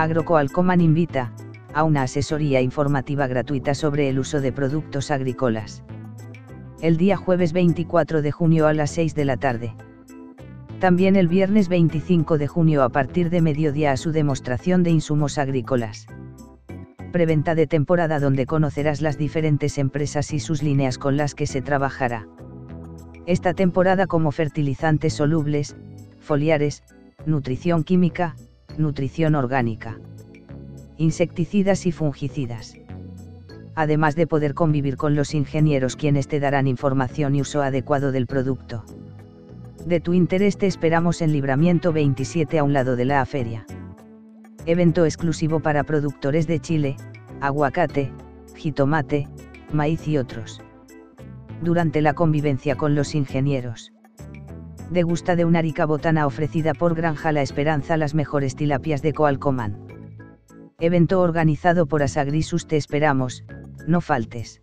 Agrocoalcoman invita a una asesoría informativa gratuita sobre el uso de productos agrícolas. El día jueves 24 de junio a las 6 de la tarde. También el viernes 25 de junio a partir de mediodía a su demostración de insumos agrícolas. Preventa de temporada donde conocerás las diferentes empresas y sus líneas con las que se trabajará. Esta temporada como fertilizantes solubles, foliares, nutrición química, nutrición orgánica, insecticidas y fungicidas. Además de poder convivir con los ingenieros quienes te darán información y uso adecuado del producto. De tu interés te esperamos en Libramiento 27 a un lado de la feria. Evento exclusivo para productores de chile, aguacate, jitomate, maíz y otros. Durante la convivencia con los ingenieros degusta de una rica botana ofrecida por Granja La Esperanza las mejores tilapias de Coalcomán. Evento organizado por Asagrisus te esperamos, no faltes.